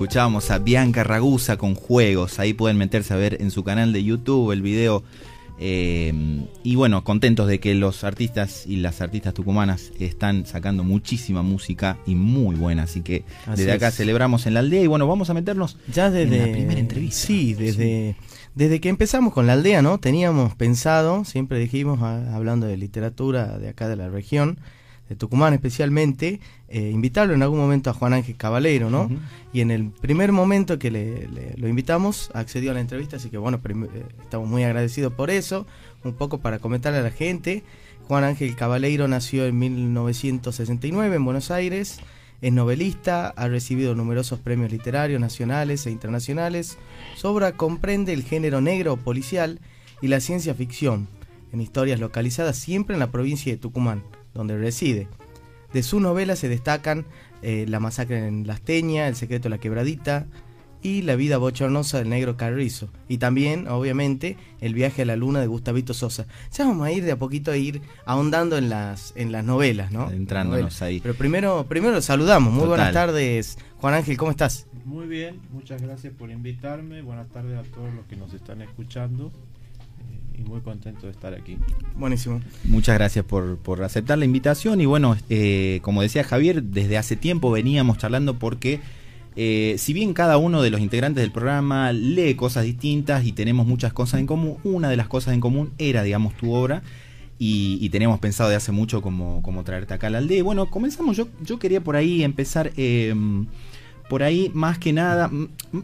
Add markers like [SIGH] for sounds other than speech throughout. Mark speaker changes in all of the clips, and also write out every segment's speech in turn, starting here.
Speaker 1: Escuchábamos a Bianca Ragusa con juegos. Ahí pueden meterse a ver en su canal de YouTube el video. Eh, y bueno, contentos de que los artistas y las artistas tucumanas están sacando muchísima música y muy buena. Así que desde acá celebramos en la aldea. Y bueno, vamos a meternos
Speaker 2: ya desde en la primera entrevista. Sí, desde, desde que empezamos con la aldea, ¿no? Teníamos pensado, siempre dijimos, ah, hablando de literatura de acá de la región, de Tucumán especialmente, eh, invitarlo en algún momento a Juan Ángel Caballero, ¿no? Y en el primer momento que le, lo invitamos, accedió a la entrevista, así que bueno, eh, estamos muy agradecidos por eso. Un poco para comentarle a la gente, Juan Ángel Caballero nació en 1969 en Buenos Aires, es novelista, ha recibido numerosos premios literarios nacionales e internacionales. Su obra comprende el género negro policial y la ciencia ficción, en historias localizadas siempre en la provincia de Tucumán donde reside. De su novela se destacan eh, La masacre en Las Teñas, El secreto de la quebradita y La vida bochornosa del negro Carrizo. Y también, obviamente, El viaje a la luna de Gustavito Sosa. Ya vamos a ir de a poquito a ir ahondando en las, en las novelas, ¿no?
Speaker 1: Entrándonos ahí.
Speaker 2: Pero primero, primero saludamos. Muy buenas tardes, Juan Ángel, ¿cómo estás?
Speaker 3: Muy bien, muchas gracias por invitarme. Buenas tardes a todos los que nos están escuchando y muy contento de estar aquí.
Speaker 2: Buenísimo.
Speaker 1: Muchas gracias por, aceptar la invitación y bueno, eh, como decía Javier, desde hace tiempo veníamos charlando porque eh, si bien cada uno de los integrantes del programa lee cosas distintas y tenemos muchas cosas en común, una de las cosas en común era, digamos, tu obra. Y, teníamos pensado de hace mucho como, como traerte acá a la aldea. Bueno, comenzamos. Yo, yo quería por ahí empezar em, por ahí más que nada,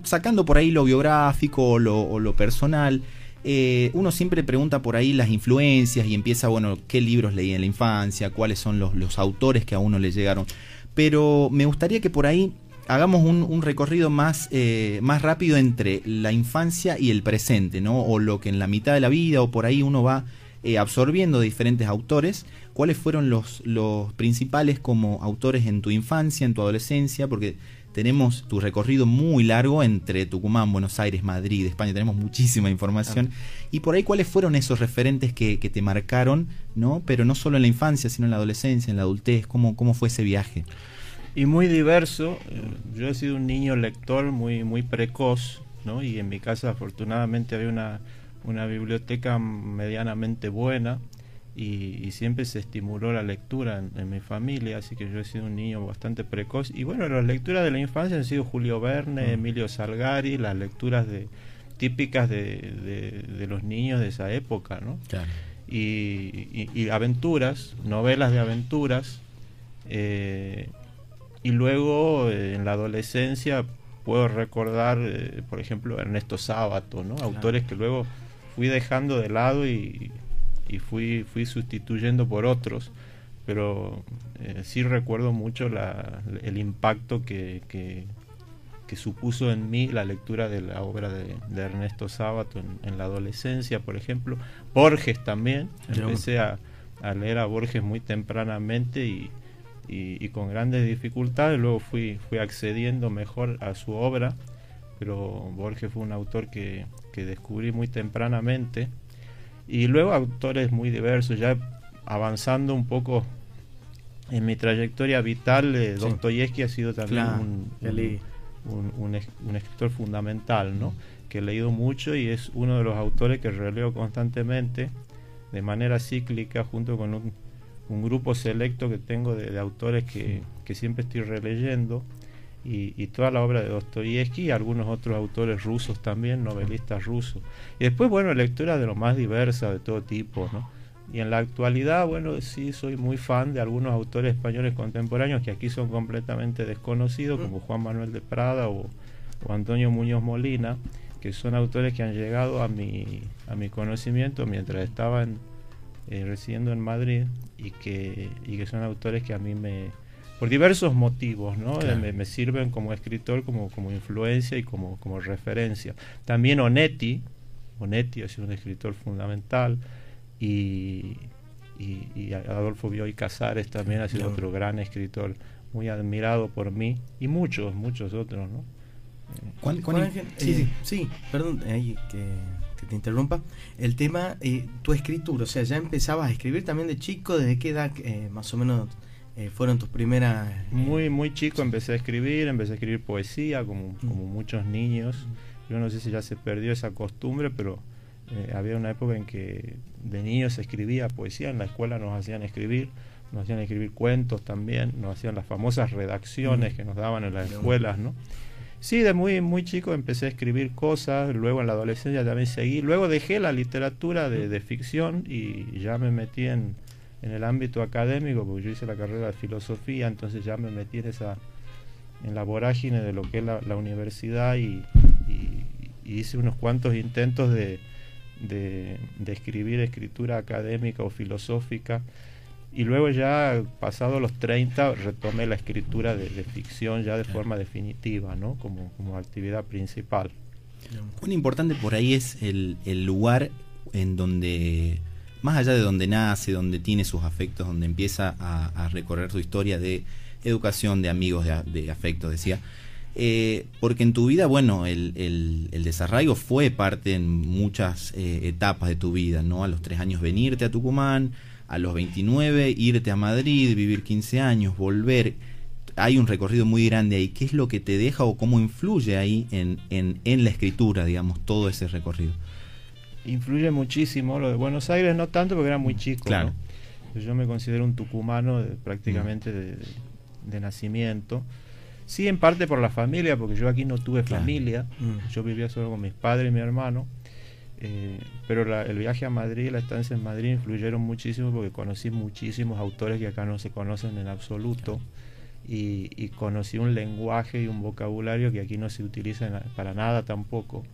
Speaker 1: sacando por ahí lo biográfico o lo personal, eh, uno siempre pregunta por ahí las influencias y empieza, bueno, qué libros leí en la infancia, cuáles son los, autores que a uno le llegaron. Pero me gustaría que por ahí hagamos un, recorrido más, eh, más rápido entre la infancia y el presente, ¿no? O lo que en la mitad de la vida o por ahí uno va eh, absorbiendo diferentes autores. ¿Cuáles fueron los, los principales como autores en tu infancia, en tu adolescencia? Porque tenemos tu recorrido muy largo entre Tucumán, Buenos Aires, Madrid, España, tenemos muchísima información. Y por ahí, ¿cuáles fueron esos referentes que, te marcaron, ¿no? Pero no solo en la infancia, sino en la adolescencia, en la adultez, ¿cómo, cómo fue ese viaje?
Speaker 3: Y muy diverso. Eh, yo he sido un niño lector muy, muy precoz, ¿no? Y en mi casa afortunadamente había una, una biblioteca medianamente buena y, siempre se estimuló la lectura en, mi familia, así que yo he sido un niño bastante precoz. Y bueno, las lecturas de la infancia han sido Julio Verne, mm. Emilio Salgari, las lecturas de típicas de, de, los niños de esa época, ¿no? Y, aventuras, novelas de aventuras. Eh, y luego eh, en la adolescencia puedo recordar, eh, por ejemplo, Ernesto Sábato, ¿no? Autores que luego fui dejando de lado y y fui, fui sustituyendo por otros, pero eh, sí recuerdo mucho la, el impacto que, que, supuso en mí la lectura de la obra de, Ernesto Sábato en, la adolescencia, por ejemplo. Borges también, empecé a, leer a Borges muy tempranamente y, y, con grandes dificultades, luego fui, fui accediendo mejor a su obra, pero Borges fue un autor que, que descubrí muy tempranamente y luego autores muy diversos, ya avanzando un poco en mi trayectoria vital, eh, Dostoyevsky ha sido también un, un, escritor fundamental, ¿no? que he leído mucho y es uno de los autores que releo constantemente de manera cíclica junto con un, grupo selecto que tengo de, autores que, que, siempre estoy releyendo y, toda la obra de Dostoyevsky y algunos otros autores rusos también, novelistas rusos. Y después, bueno, lectura de lo más diversa, de todo tipo, ¿no? Y en la actualidad, bueno, sí soy muy fan de algunos autores españoles contemporáneos que aquí son completamente desconocidos, como Juan Manuel de Prada o, Antonio Muñoz Molina, que son autores que han llegado a mi, a mi conocimiento mientras estaba eh, residiendo en Madrid y que, y que son autores que a mí me, por diversos motivos, ¿no? Me, sirven como escritor, como, como influencia y como, como referencia. También Onetti, Onetti ha sido un escritor fundamental y, y, Adolfo Bioy Casares también ha sido otro gran escritor, muy admirado por mí y muchos, muchos otros, ¿no?
Speaker 2: sí, sí, perdón, que, te interrumpa. El tema, eh, tu escritura, o sea, ya empezabas a escribir también de chico, ¿desde qué edad eh, más o menos eh, fueron tus primeras...
Speaker 3: Muy, muy chico empecé a escribir, empecé a escribir poesía como, como muchos niños. Yo no sé si ya se perdió esa costumbre, pero había una época en que de niños se escribía poesía, en la escuela nos hacían escribir nos hacían escribir cuentos también, nos hacían las famosas redacciones que nos daban en las escuelas, ¿no? Sí, de muy, muy chico empecé a escribir cosas, luego en la adolescencia también seguí, luego dejé la literatura de, ficción y ya me metí en, el ámbito académico, porque yo hice la carrera de filosofía, entonces ya me metí en esa en la vorágine de lo que es la, universidad y, hice unos cuantos intentos de, de, de escribir escritura académica o filosófica y luego ya, pasado los 30, retomé la escritura de, ficción ya de forma definitiva, ¿no? Como, como actividad principal.
Speaker 1: Un importante por ahí es el, lugar en donde, más allá de donde nace, donde tiene sus afectos, donde empieza a, recorrer su historia de educación, de amigos, de, afectos, decía. Eh, porque en tu vida, bueno, el, el, desarraigo fue parte en muchas eh, etapas de tu vida, ¿no? A los tres años venirte a Tucumán, a los 29 irte a Madrid, vivir 15 años, volver. Hay un recorrido muy grande ahí. ¿Qué es lo que te deja o cómo influye ahí en, en, la escritura, digamos, todo ese recorrido?
Speaker 3: Influye muchísimo. Lo de Buenos Aires no tanto porque era muy chico. Claro. Yo me considero un tucumano prácticamente mm. de, nacimiento. Sí, en parte por la familia, porque yo aquí no tuve familia. Mm. Yo vivía solo con mis padres y mi hermano. Eh, pero el viaje a Madrid, la estancia en Madrid influyeron muchísimo porque conocí muchísimos autores que acá no se conocen en absoluto y, conocí un lenguaje y un vocabulario que aquí no se utiliza para nada tampoco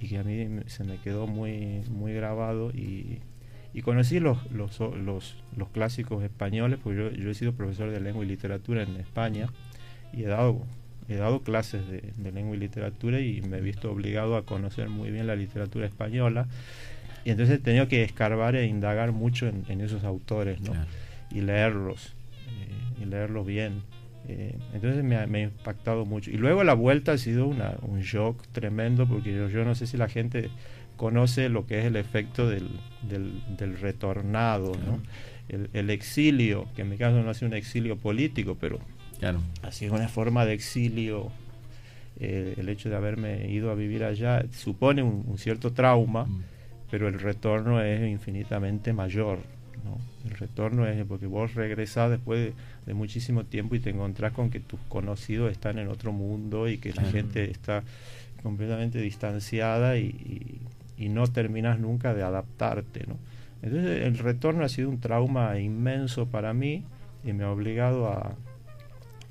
Speaker 3: y que a mí se me quedó muy, muy grabado y, conocí los, los, los, los, clásicos españoles porque yo, yo he sido profesor de lengua y literatura en España y he dado he dado clases de, lengua y literatura y me he visto obligado a conocer muy bien la literatura española. Y entonces he tenido que escarbar e indagar mucho en, esos autores, ¿no? Y leerlos, eh, y leerlos bien. Eh, entonces me ha, impactado mucho. Y luego la vuelta ha sido una, un shock tremendo porque yo, yo, no sé si la gente conoce lo que es el efecto del, del, retornado, ¿no? El, el, exilio, que en mi caso no ha sido un exilio político, pero Claro. Así una forma de exilio. Eh, el hecho de haberme ido a vivir allá supone un, cierto trauma, mm. pero el retorno es infinitamente mayor. El retorno es porque vos regresás después de, muchísimo tiempo y te encontrás con que tus conocidos están en otro mundo y que la gente está completamente distanciada y, y, no terminas nunca de adaptarte. ¿no? Entonces el retorno ha sido un trauma inmenso para mí y me ha obligado a,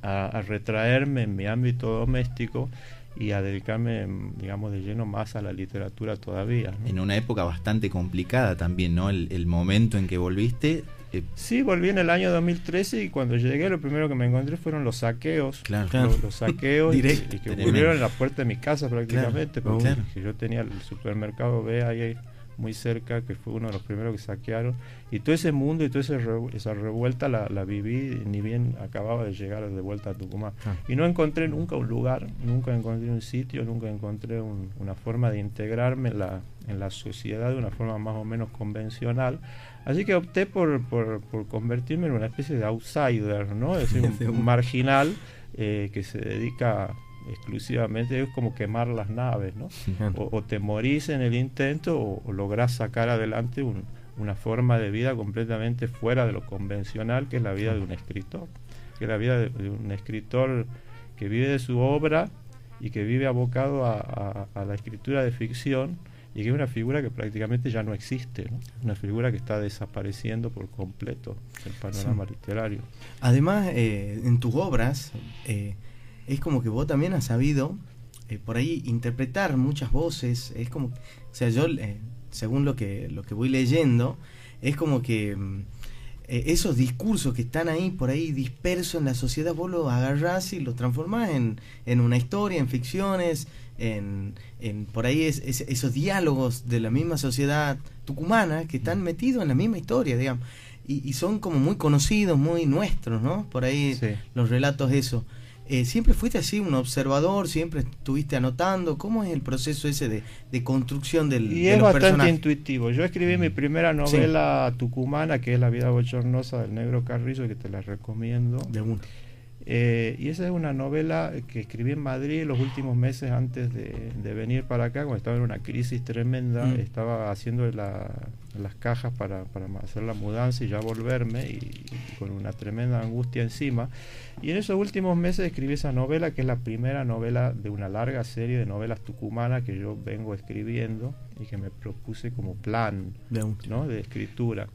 Speaker 3: a, retraerme en mi ámbito doméstico y a dedicarme, digamos, de lleno más a la literatura todavía.
Speaker 1: En una época bastante complicada también, ¿no? El, momento en que volviste.
Speaker 3: Eh, sí, volví en el año 2013 y cuando llegué lo primero que me encontré fueron los saqueos. Claro, Los, saqueos [LAUGHS] y, que ocurrieron en la puerta de mi casa prácticamente, porque yo tenía el supermercado B ahí muy cerca, que fue uno de los primeros que saquearon. Y todo ese mundo y toda esa revuelta la, viví, ni bien acababa de llegar de vuelta a Tucumán. Ah. Y no encontré nunca un lugar, nunca encontré un sitio, nunca encontré una forma de integrarme en la, en la sociedad de una forma más o menos convencional. Así que opté por, por, convertirme en una especie de outsider, ¿no? Es [LAUGHS] decir, un, marginal eh, que se dedica exclusivamente es como quemar las naves, ¿no? O, te morís en el intento o, lográs sacar adelante una forma de vida completamente fuera de lo convencional que es la vida de un escritor, que es la vida de, un escritor que vive de su obra y que vive abocado a, la escritura de ficción y que es una figura que prácticamente ya no existe, una figura que está desapareciendo por completo del panorama literario.
Speaker 2: Además, eh, en tus obras, eh, es como que vos también has sabido eh, por ahí interpretar muchas voces. Es como, o sea, yo, eh, según lo que, lo que voy leyendo, es como que mm, eh, esos discursos que están ahí, por ahí dispersos en la sociedad, vos los agarrás y los transformás en, en una historia, en ficciones, en, en por ahí es, esos diálogos de la misma sociedad tucumana que están metidos en la misma historia, digamos. Y, y son como muy conocidos, muy nuestros, ¿no? Por ahí los relatos eso. Eh, ¿Siempre fuiste así un observador? ¿Siempre estuviste anotando? ¿Cómo es el proceso ese de, construcción del
Speaker 3: Y es bastante intuitivo. Yo escribí mi primera novela tucumana, que es La vida bochornosa del negro Carrizo, que te la recomiendo. De eh, y esa es una novela que escribí en Madrid los últimos meses antes de, venir para acá, cuando estaba en una crisis tremenda, mm. estaba haciendo las cajas para, hacer la mudanza y ya volverme y, con una tremenda angustia encima. Y en esos últimos meses escribí esa novela, que es la primera novela de una larga serie de novelas tucumanas que yo vengo escribiendo y que me propuse como plan de escritura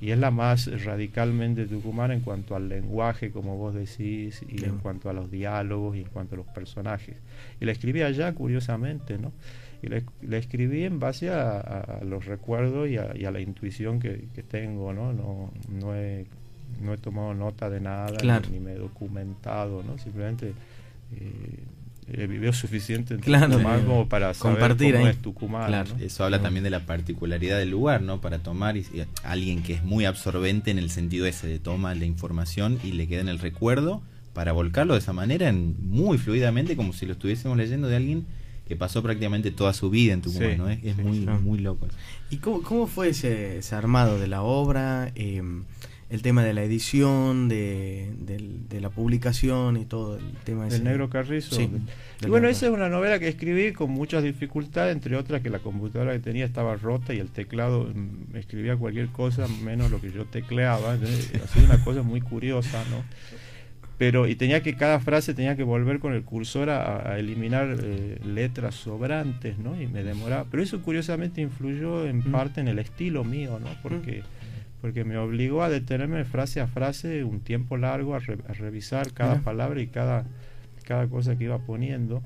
Speaker 3: y es la más radicalmente tucumana en cuanto al lenguaje, como vos decís, y en cuanto a los diálogos y en cuanto a los personajes. Y la escribí allá, curiosamente, ¿no? Y la, escribí en base a, los recuerdos y a, la intuición que, tengo, ¿no? No, no, he, no he tomado nota de nada, ni, me he documentado, ¿no? Simplemente... Eh, eh, vivió suficiente
Speaker 2: claro,
Speaker 3: como para saber compartir cómo es Tucumán.
Speaker 1: Eso habla también de la particularidad del lugar, ¿no? Para tomar y, alguien que es muy absorbente en el sentido ese de toma la información y le queda en el recuerdo para volcarlo de esa manera en, muy fluidamente como si lo estuviésemos leyendo de alguien que pasó prácticamente toda su vida en Tucumán, ¿no? Es, muy, muy loco.
Speaker 2: ¿Y cómo, cómo fue ese, armado de la obra? Eh, el tema de la edición, de, la publicación y todo el tema
Speaker 3: El Negro Carrizo. y bueno, esa es una novela que escribí con muchas dificultades, entre otras que la computadora que tenía estaba rota y el teclado mm, escribía cualquier cosa menos lo que yo tecleaba. Así [LAUGHS] una cosa muy curiosa, ¿no? Pero, y tenía que, cada frase tenía que volver con el cursor a, eliminar eh, letras sobrantes, ¿no? Y me demoraba. Pero eso curiosamente influyó en mm. parte en el estilo mío, ¿no? Porque... Mm porque me obligó a detenerme frase a frase un tiempo largo a, revisar cada palabra y cada, cada cosa que iba poniendo.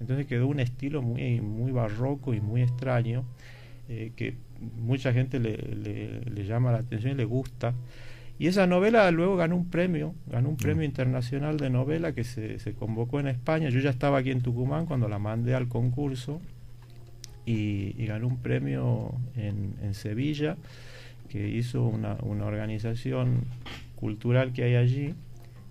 Speaker 3: Entonces quedó un estilo muy, muy barroco y muy extraño eh, que mucha gente le, le, llama la atención y le gusta. Y esa novela luego ganó un premio, ganó un premio internacional de novela que se, se, convocó en España. Yo ya estaba aquí en Tucumán cuando la mandé al concurso y, ganó un premio en, Sevilla que hizo una organización cultural que hay allí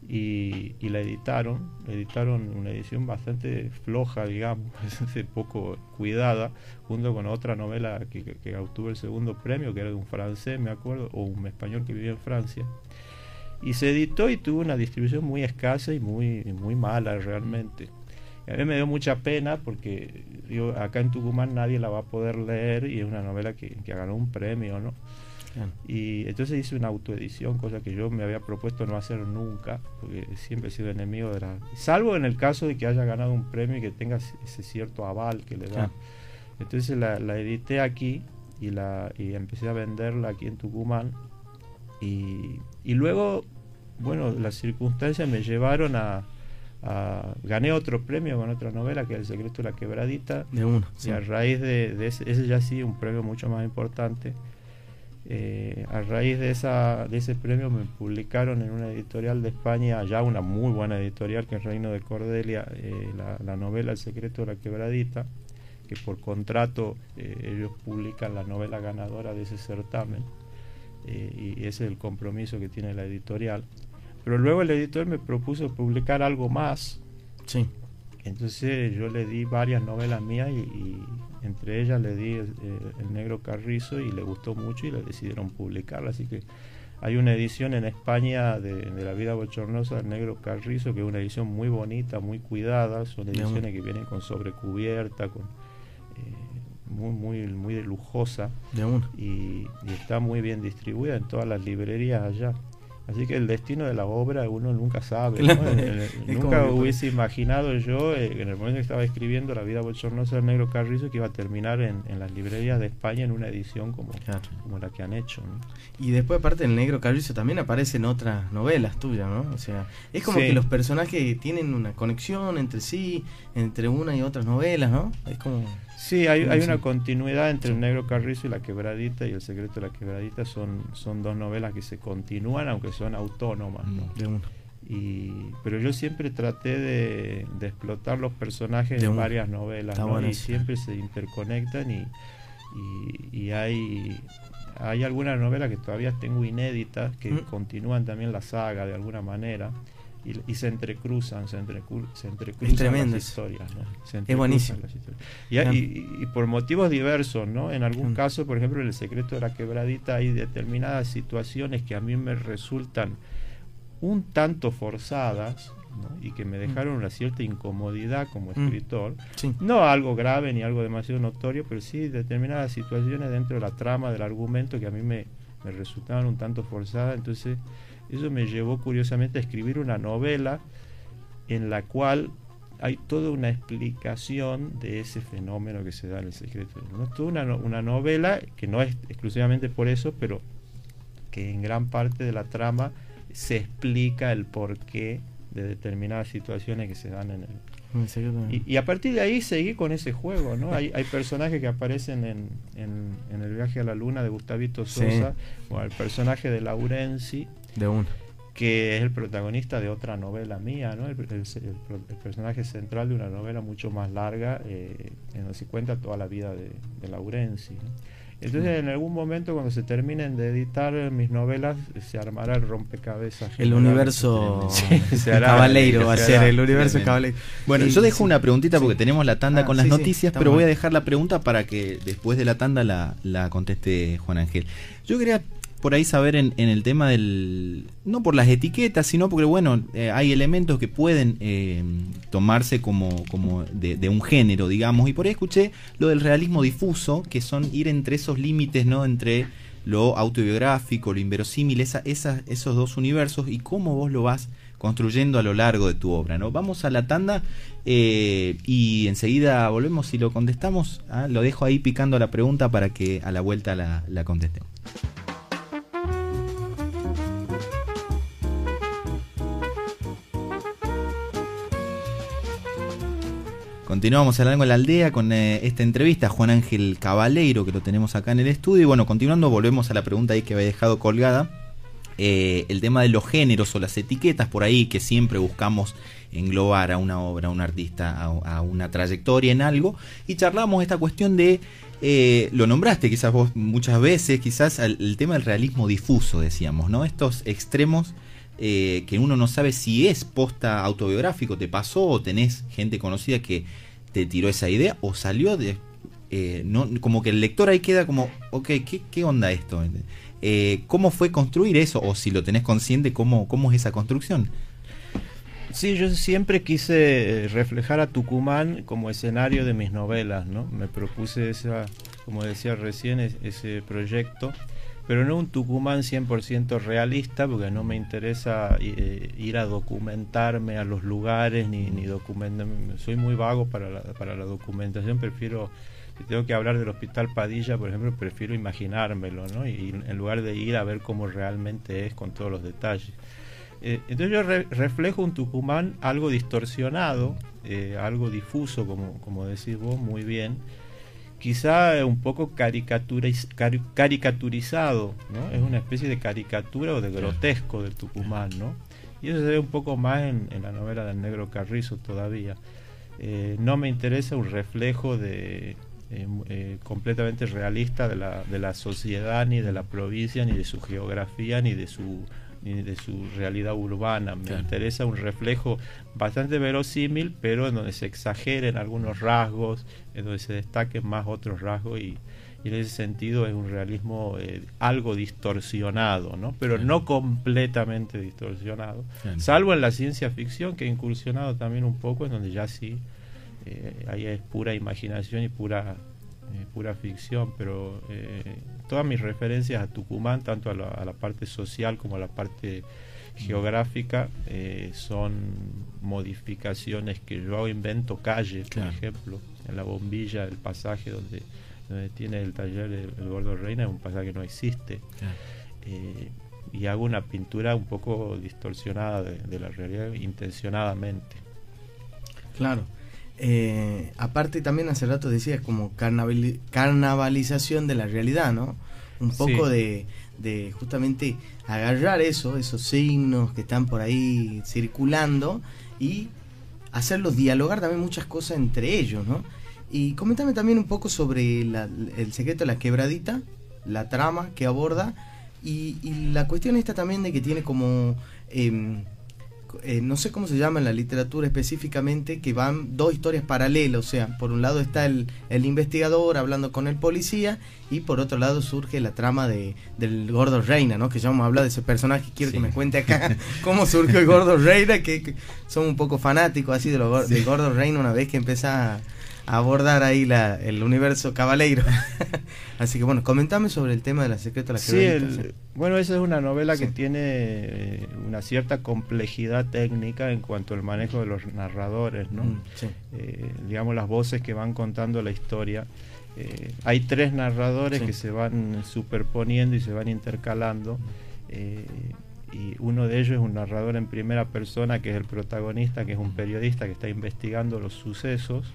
Speaker 3: y, la editaron, editaron una edición bastante floja, digamos, [LAUGHS] poco cuidada, junto con otra novela que, que, obtuvo el segundo premio, que era de un francés, me acuerdo, o un español que vivía en Francia. Y se editó y tuvo una distribución muy escasa y muy, muy mala realmente. a mí me dio mucha pena porque yo, acá en Tucumán nadie la va a poder leer y es una novela que, que ganó un premio, ¿no? Y entonces hice una autoedición, cosa que yo me había propuesto no hacer nunca, porque siempre he sido enemigo de la... Salvo en el caso de que haya ganado un premio y que tenga ese cierto aval que le da. Entonces la, edité aquí y, la, y empecé a venderla aquí en Tucumán. Y, y luego, bueno, las circunstancias me llevaron a, gané otro premio con otra novela que es El secreto de la quebradita.
Speaker 2: De uno.
Speaker 3: Y a raíz de, de ese, ese, ya sí, un premio mucho más importante. Eh, a raíz de, esa, de ese premio me publicaron en una editorial de España, ya una muy buena editorial que es Reino de Cordelia, eh, la, novela El secreto de la quebradita, que por contrato eh, ellos publican la novela ganadora de ese certamen y ese es el compromiso que tiene la editorial. Pero luego el editor me propuso publicar algo más.
Speaker 2: Sí.
Speaker 3: Entonces yo le di varias novelas mías y entre ellas le di el, negro carrizo y le gustó mucho y le decidieron publicarla. Así que hay una edición en España de, La vida bochornosa del negro carrizo, que es una edición muy bonita, muy cuidada. Son ediciones que vienen con sobrecubierta, con eh, muy, muy, muy lujosa. y está muy bien distribuida en todas las librerías allá. Así que el destino de la obra uno nunca sabe. [LAUGHS] nunca hubiese imaginado yo, eh, en el momento que estaba escribiendo La vida bochornosa del negro Carrizo, que iba a terminar en, las librerías de España en una edición como, como la que han hecho.
Speaker 2: Y después, aparte del negro Carrizo, también aparecen otras novelas tuyas, ¿no? O sea, es como que los personajes tienen una conexión entre sí, entre una y otras novelas, ¿no? Es como.
Speaker 3: Sí, hay, hay una continuidad entre El Negro Carrizo y La Quebradita y El Secreto de la Quebradita. Son, son dos novelas que se continúan, aunque son autónomas. ¿no? Y, pero yo siempre traté de, explotar los personajes de en varias novelas y siempre se interconectan y, y, hay, hay algunas novelas que todavía tengo inéditas que continúan también la saga de alguna manera y, se entrecruzan, se, entrecruzan las historias.
Speaker 2: es buenísimo.
Speaker 3: Y, por motivos diversos, ¿no? En algún caso, por ejemplo, en el secreto de la quebradita hay determinadas situaciones que a mí me resultan un tanto forzadas, y que me dejaron una cierta incomodidad como escritor. No algo grave ni algo demasiado notorio, pero sí determinadas situaciones dentro de la trama del argumento que a mí me, me resultaban un tanto forzadas. Entonces, eso me llevó curiosamente a escribir una novela en la cual hay toda una explicación de ese fenómeno que se da en el secreto. ¿no? Toda una, una novela que no es exclusivamente por eso, pero que en gran parte de la trama se explica el porqué de determinadas situaciones que se dan en el... Y, a partir de ahí seguí con ese juego, ¿no? Hay, hay personajes que aparecen en, en, el viaje a la luna de Gustavito Sosa, o el personaje de Laurenzi,
Speaker 2: de un
Speaker 3: que es el protagonista de otra novela mía, ¿no? el, personaje central de una novela mucho más larga, eh, en se cuenta toda la vida de, de Laurenzi. Entonces, en algún momento, cuando se terminen de editar mis novelas, se armará el rompecabezas.
Speaker 2: El universo se cabaleiro va a ser, el universo cabaleiro.
Speaker 1: Bueno, yo dejo una preguntita porque tenemos la tanda ah, con las noticias, pero voy a dejar la pregunta para que después de la tanda la, la conteste Juan Ángel. Yo quería por ahí saber en, el tema del... No por las etiquetas, sino porque, bueno, eh, hay elementos que pueden eh, tomarse como, como de, un género, digamos. Y por ahí escuché lo del realismo difuso, que son ir entre esos límites, ¿no? Entre lo autobiográfico, lo inverosímil, esos dos universos y cómo vos lo vas construyendo a lo largo de tu obra, ¿no? Vamos a la tanda eh, y enseguida volvemos y lo contestamos. ¿ah? Lo dejo ahí picando la pregunta para que a la vuelta la, la contestemos. Continuamos hablando en la aldea con eh, esta entrevista a Juan Ángel Cabaleiro, que lo tenemos acá en el estudio. Y bueno, continuando, volvemos a la pregunta ahí que había dejado colgada. Eh, el tema de los géneros o las etiquetas por ahí que siempre buscamos englobar a una obra, a un artista, a, una trayectoria en algo. Y charlamos esta cuestión de, eh, lo nombraste quizás vos muchas veces, quizás el, tema del realismo difuso, decíamos, ¿no? Estos extremos que uno no sabe si es posta autobiográfico, te pasó o tenés gente conocida que te tiró esa idea o salió de... Eh, como que el lector ahí queda como, ok, ¿qué, onda esto? Eh, ¿Cómo fue construir eso? O si lo tenés consciente, ¿cómo, cómo es esa construcción?
Speaker 3: Sí, yo siempre quise reflejar a Tucumán como escenario de mis novelas, ¿no? Me propuse esa, como decía recién, ese proyecto pero no un Tucumán 100% realista, porque no me interesa eh, ir a documentarme a los lugares, ni, ni documentarme. Soy muy vago para la, para la documentación, prefiero, si tengo que hablar del Hospital Padilla, por ejemplo, prefiero imaginármelo, ¿no? Y, en lugar de ir a ver cómo realmente es con todos los detalles. Eh, entonces yo reflejo un Tucumán algo distorsionado, eh, algo difuso, como, como decís vos muy bien, quizá un poco caricaturizado, ¿no? Es una especie de caricatura o de grotesco del Tucumán, ¿no? Y eso se ve un poco más en, la novela del Negro Carrizo todavía. Eh, no me interesa un reflejo de eh, eh, completamente realista de la, de la sociedad, ni de la provincia, ni de su geografía, ni de su ni de su realidad urbana. Me interesa un reflejo bastante verosímil, pero en donde se exageren algunos rasgos, en donde se destaquen más otros rasgos y, en ese sentido es un realismo eh, algo distorsionado, ¿no? pero no completamente distorsionado, salvo en la ciencia ficción que ha incursionado también un poco, en donde ya sí, eh, ahí es pura imaginación y pura eh, pura ficción, pero eh, todas mis referencias a Tucumán, tanto a la, parte social como a la parte geográfica, eh, son modificaciones que yo invento calles, por ejemplo, en la bombilla, el pasaje donde, donde tiene el taller el, Gordo Reina, es un pasaje que no existe. y hago una pintura un poco distorsionada de la realidad intencionadamente.
Speaker 2: Claro. Eh, aparte también hace rato decías como carnavalización de la realidad, ¿no? Un poco de, justamente agarrar eso, esos signos que están por ahí circulando y hacerlos dialogar también muchas cosas entre ellos, ¿no? Y comentame también un poco sobre el secreto de la quebradita, la trama que aborda y, la cuestión esta también de que tiene como... Em, eh, no sé cómo se llama en la literatura específicamente, que van dos historias paralelas, o sea, por un lado está el, el investigador hablando con el policía y por otro lado surge la trama de, del gordo Reina, ¿no? Que ya vamos a hablar de ese personaje, quiero que me cuente acá [LAUGHS] cómo surgió el gordo Reina, que, son un poco fanáticos así de lo, del gordo Reina una vez que empieza a abordar ahí la, el universo cabaleiro. [LAUGHS] Así que bueno, comentame sobre el tema de la secreta de la
Speaker 3: sí, Bueno, esa es una novela que tiene eh, una cierta complejidad técnica en cuanto al manejo de los narradores, ¿no? Mm, eh, digamos, las voces que van contando la historia. Eh, hay tres narradores que se van superponiendo y se van intercalando. y uno de ellos es un narrador en primera persona, que es el protagonista, que es un periodista que está investigando los sucesos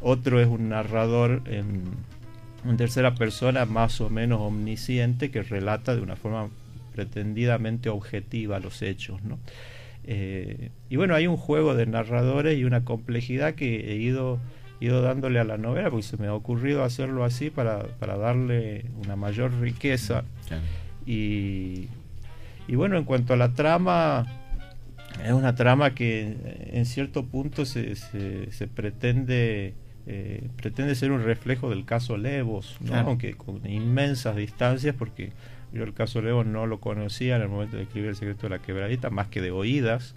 Speaker 3: otro es un narrador en, tercera persona más o menos omnisciente que relata de una forma pretendidamente objetiva los hechos. ¿no? Eh, y bueno, hay un juego de narradores y una complejidad que he ido, ido dándole a la novela, porque se me ha ocurrido hacerlo así para, para darle una mayor riqueza. Y, y, bueno, en cuanto a la trama, es una trama que en cierto punto se, se, se pretende eh, pretende ser un reflejo del caso Levos, aunque con inmensas distancias, porque yo el caso Levos no lo conocía en el momento de escribir El secreto de la quebradita, más que de oídas.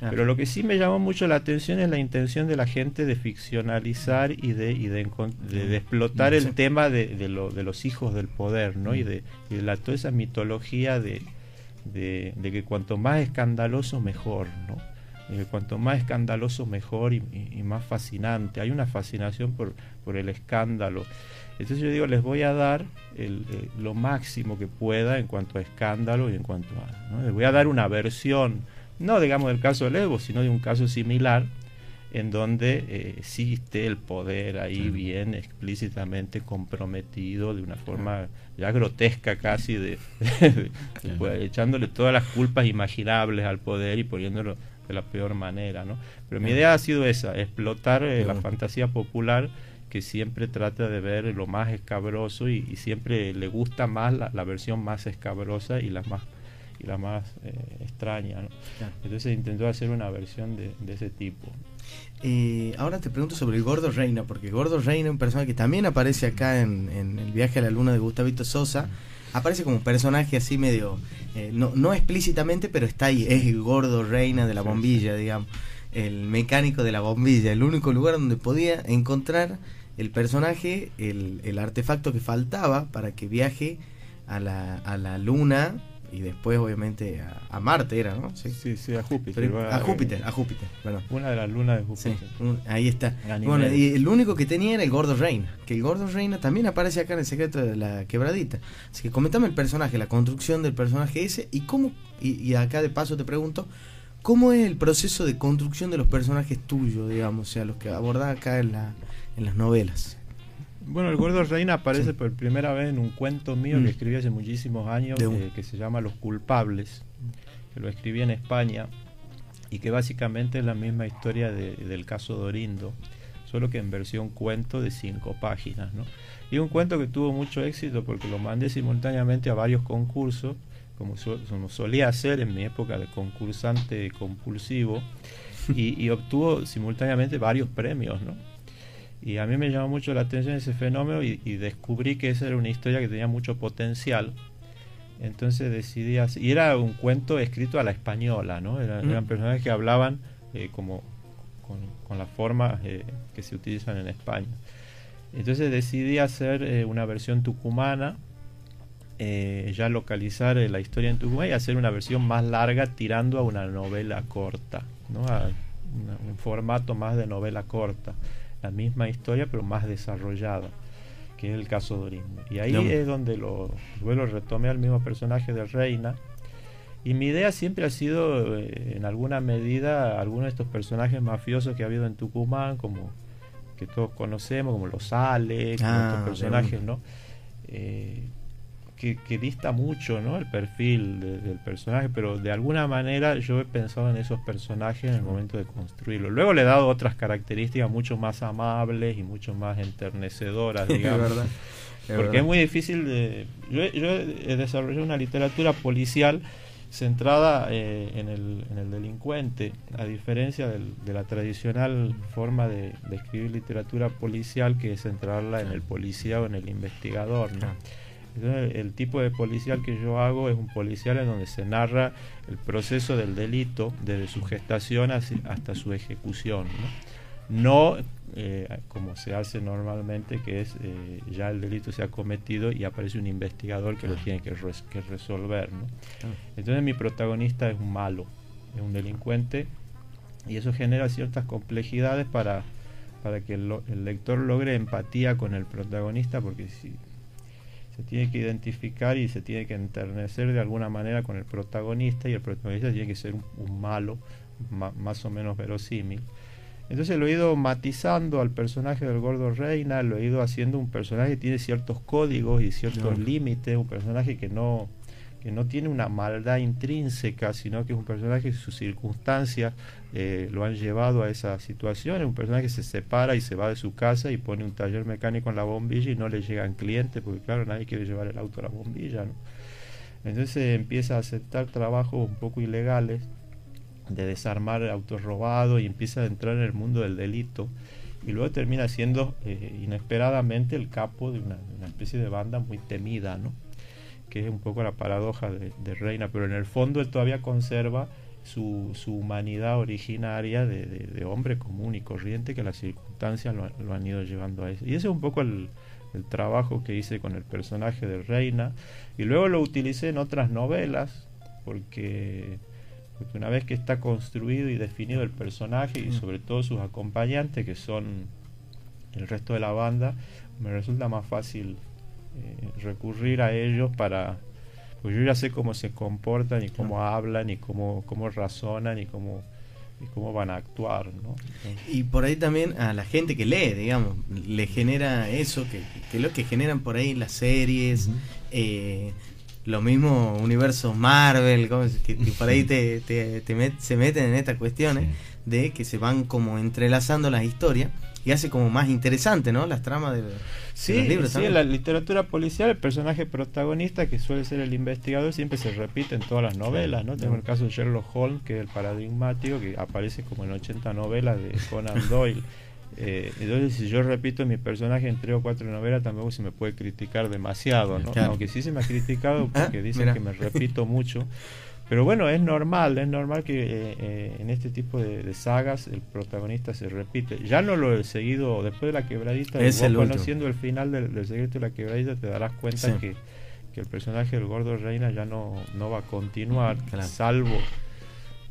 Speaker 3: Pero lo que sí me llamó mucho la atención es la intención de la gente de ficcionalizar y de, y de, explotar el tema de, de, los hijos del poder, ¿no? Y de, y la, toda esa mitología de, de, que cuanto más escandaloso, mejor, ¿no? Eh, cuanto más escandaloso mejor y, más fascinante. Hay una fascinación por, por, el escándalo. Entonces yo digo, les voy a dar el, eh, lo máximo que pueda en cuanto a escándalo y en cuanto a... Les voy a dar una versión, no digamos del caso de Evo, sino de un caso similar en donde eh, existe el poder ahí bien explícitamente comprometido de una forma ya grotesca casi de, [LAUGHS] pues, echándole todas las culpas imaginables al poder y poniéndolo de la peor manera, ¿no? Pero mi idea ha sido esa, explotar eh, la fantasía popular que siempre trata de ver lo más escabroso y, siempre le gusta más la, versión más escabrosa y la más y la más eh, extraña. ¿no? Entonces intentó hacer una versión de, ese tipo.
Speaker 2: Eh, ahora te pregunto sobre el Gordo Reina, porque Gordo Reina es un personaje que también aparece acá en, en El viaje a la luna de Gustavito Sosa aparece como un personaje así medio, eh, no, no explícitamente, pero está ahí, es el gordo reina de la bombilla, digamos, el mecánico de la bombilla, el único lugar donde podía encontrar el personaje, el, el artefacto que faltaba para que viaje a la, a la luna y después obviamente a, Marte era, ¿no?
Speaker 3: Sí, sí, a Júpiter.
Speaker 2: a, Júpiter, a Júpiter,
Speaker 3: Una de las lunas de Júpiter.
Speaker 2: ahí está. Bueno, y el único que tenía era el Gordo Reina, que el Gordo Reina también aparece acá en el secreto de la quebradita. Así que comentame el personaje, la construcción del personaje ese y cómo, y, acá de paso te pregunto, ¿cómo es el proceso de construcción de los personajes tuyos, digamos, o sea, los que abordás acá en, la, en las novelas?
Speaker 3: Bueno, el gordo reina aparece por primera vez en un cuento mío que mm. escribí hace muchísimos años, eh, que se llama Los culpables, que lo escribí en España y que básicamente es la misma historia del caso Dorindo, solo que en versión cuento de cinco páginas. ¿no? Y un cuento que tuvo mucho éxito porque lo mandé simultáneamente a varios concursos, como, solía hacer en mi época de concursante compulsivo, y, y obtuvo simultáneamente varios premios. ¿no? Y a mí me llamó mucho la atención ese fenómeno y, descubrí que esa era una historia que tenía mucho potencial. Entonces decidí hacer, y era un cuento escrito a la española, ¿no? Eran personajes que hablaban eh, como con, las formas eh, que se utilizan en España. Entonces decidí hacer eh, una versión tucumana, ya localizar la historia en Tucumán y hacer una versión más larga tirando a una novela corta, ¿no? A un formato más de novela corta la misma historia pero más desarrollada, que es el caso de Y ahí es donde lo, luego retomé al mismo personaje de Reina. Y mi idea siempre ha sido, eh, en alguna medida, algunos de estos personajes mafiosos que ha habido en Tucumán, como que todos conocemos, como los Alex, ah, estos personajes, ¿no? Eh, que, dista mucho ¿no? el perfil del personaje, pero de alguna manera yo he pensado en esos personajes en el momento de construirlo. Luego le he dado otras características mucho más amables y mucho más enternecedoras, [LAUGHS] digamos. Porque es muy difícil de... Yo, yo he desarrollado una literatura policial centrada eh, en, el, en, el, delincuente, a diferencia de la tradicional forma de, escribir literatura policial que es centrarla en el policía o en el investigador. El tipo de policial que yo hago es un policial en donde se narra el proceso del delito desde su gestación hasta su ejecución. No, eh, como se hace normalmente, que es eh, ya el delito se ha cometido y aparece un investigador que lo tiene que, resolver. Entonces mi protagonista es un malo, es un delincuente y eso genera ciertas complejidades para, para que el, lector logre empatía con el protagonista porque si se tiene que identificar y se tiene que enternecer de alguna manera con el protagonista y el protagonista tiene que ser un, malo más o menos verosímil. Entonces lo he ido matizando al personaje del gordo Reina, lo he ido haciendo un personaje que tiene ciertos códigos y ciertos límites, un personaje que no, no tiene una maldad intrínseca, sino que es un personaje que sus circunstancias eh, lo han llevado a esa situación, es un personaje que se separa y se va de su casa y pone un taller mecánico en la bombilla y no le llegan clientes, porque claro, nadie quiere llevar el auto a la bombilla. ¿no? Entonces empieza a aceptar trabajos un poco ilegales de desarmar autos robados y empieza a entrar en el mundo del delito y luego termina siendo eh, inesperadamente el capo de una, especie de banda muy temida, ¿no? Que es un poco la paradoja de, Reina, pero en el fondo él todavía conserva su, su humanidad originaria de, hombre común y corriente que las circunstancias lo, han ido llevando a eso. Y ese es un poco el, el trabajo que hice con el personaje de Reina y luego lo utilicé en otras novelas porque porque una vez que está construido y definido el personaje y mm. sobre todo sus acompañantes, que son el resto de la banda, me resulta más fácil eh, recurrir a ellos para... Pues yo ya sé cómo se comportan y cómo hablan y cómo, cómo razonan y cómo, y cómo van a actuar. ¿no?
Speaker 2: Y por ahí también a la gente que lee, digamos, le genera eso, que, que lo que generan por ahí las series, lo mismo universo Marvel, que, por ahí [LAUGHS] te, se meten en estas cuestiones de que se van como entrelazando las historias y hace como más interesante, ¿no? Las tramas de,
Speaker 3: sí, los libros. Sí, en la literatura policial el personaje protagonista que suele ser el investigador siempre se repite en todas las novelas, ¿no? Tengo el caso de Sherlock Holmes, que es el paradigmático, que aparece como en 80 novelas de Conan [LAUGHS] Doyle. Eh, entonces, si yo repito mi personaje en tres o cuatro novelas, tampoco se me puede criticar demasiado, ¿no? Aunque sí se me ha criticado ah, porque dicen que me [LAUGHS] repito mucho. Pero bueno, es normal, es normal que eh, eh, en este tipo de, sagas el protagonista se repite. Ya no lo he seguido después de la quebradita, conociendo el final del, secreto de la quebradita, te darás cuenta que, que, el personaje del gordo reina ya no, no va a continuar, salvo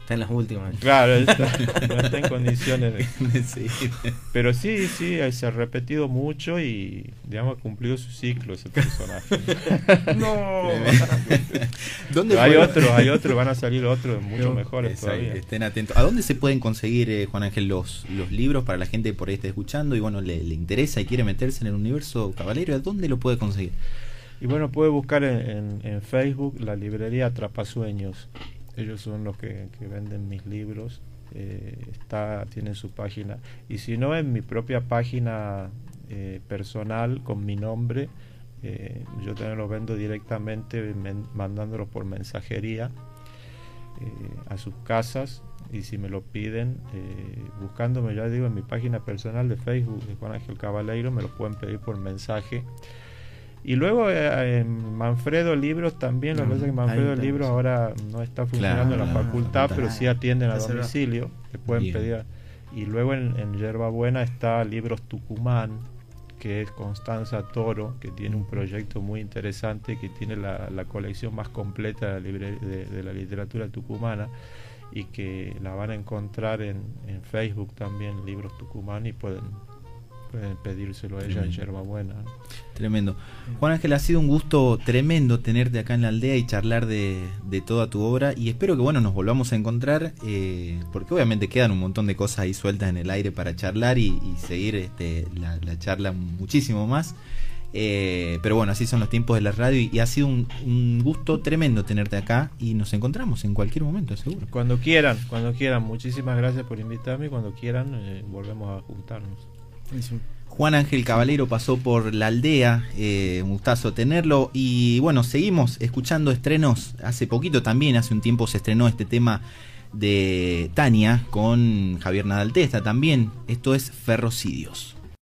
Speaker 2: Está en las últimas.
Speaker 3: Claro, [LAUGHS] no está en condiciones de... [LAUGHS] Pero sí, sí, se ha repetido mucho y, digamos, ha cumplido su ciclo ese personaje. [LAUGHS]
Speaker 2: no.
Speaker 3: ¿Dónde hay otros, hay otros, van a salir otros mucho mejores todavía.
Speaker 1: Estén atentos. ¿A dónde se pueden conseguir, eh, Juan Ángel, los, los libros para la gente que por ahí está escuchando y, bueno, le, interesa y quiere meterse en el universo caballero? ¿A dónde lo puede conseguir?
Speaker 3: Y bueno, puede buscar en, en Facebook la librería Atrapasueños ellos son los que, venden mis libros. Eh, está, tienen su página. Y si no, en mi propia página eh, personal con mi nombre, eh, yo también los vendo directamente mandándolos por mensajería a sus casas. Y si me lo piden, buscándome, ya digo, en mi página personal de Facebook de Juan Ángel Cabaleiro, me lo pueden pedir por mensaje y luego eh, en Manfredo Libros también, lo que pasa es que Manfredo Libros ahora no está funcionando en la facultad, pero sí atienden a domicilio, te pueden pedir. Y luego en, en Yerba Buena está Libros Tucumán, que es Constanza Toro, que tiene un proyecto muy interesante, que tiene la, colección más completa de, la literatura tucumana y que la van a encontrar en, en Facebook también, Libros Tucumán, y pueden pedírselo a ella en Yerba Buena.
Speaker 1: Tremendo. Juan Ángel, ha sido un gusto tremendo tenerte acá en la aldea y charlar de, toda tu obra y espero que bueno nos volvamos a encontrar eh, porque obviamente quedan un montón de cosas ahí sueltas en el aire para charlar y, seguir este, la, charla muchísimo más. Eh, pero bueno, así son los tiempos de la radio y, ha sido un, gusto tremendo tenerte acá y nos encontramos en cualquier momento, seguro.
Speaker 3: Cuando quieran, cuando quieran. Muchísimas gracias por invitarme y cuando quieran eh, volvemos a juntarnos.
Speaker 1: Juan Ángel Caballero pasó por la aldea, eh, un gustazo tenerlo. Y bueno, seguimos escuchando estrenos. Hace poquito también, hace un tiempo se estrenó este tema de Tania con Javier Nadaltesta también. Esto es Ferrocidios.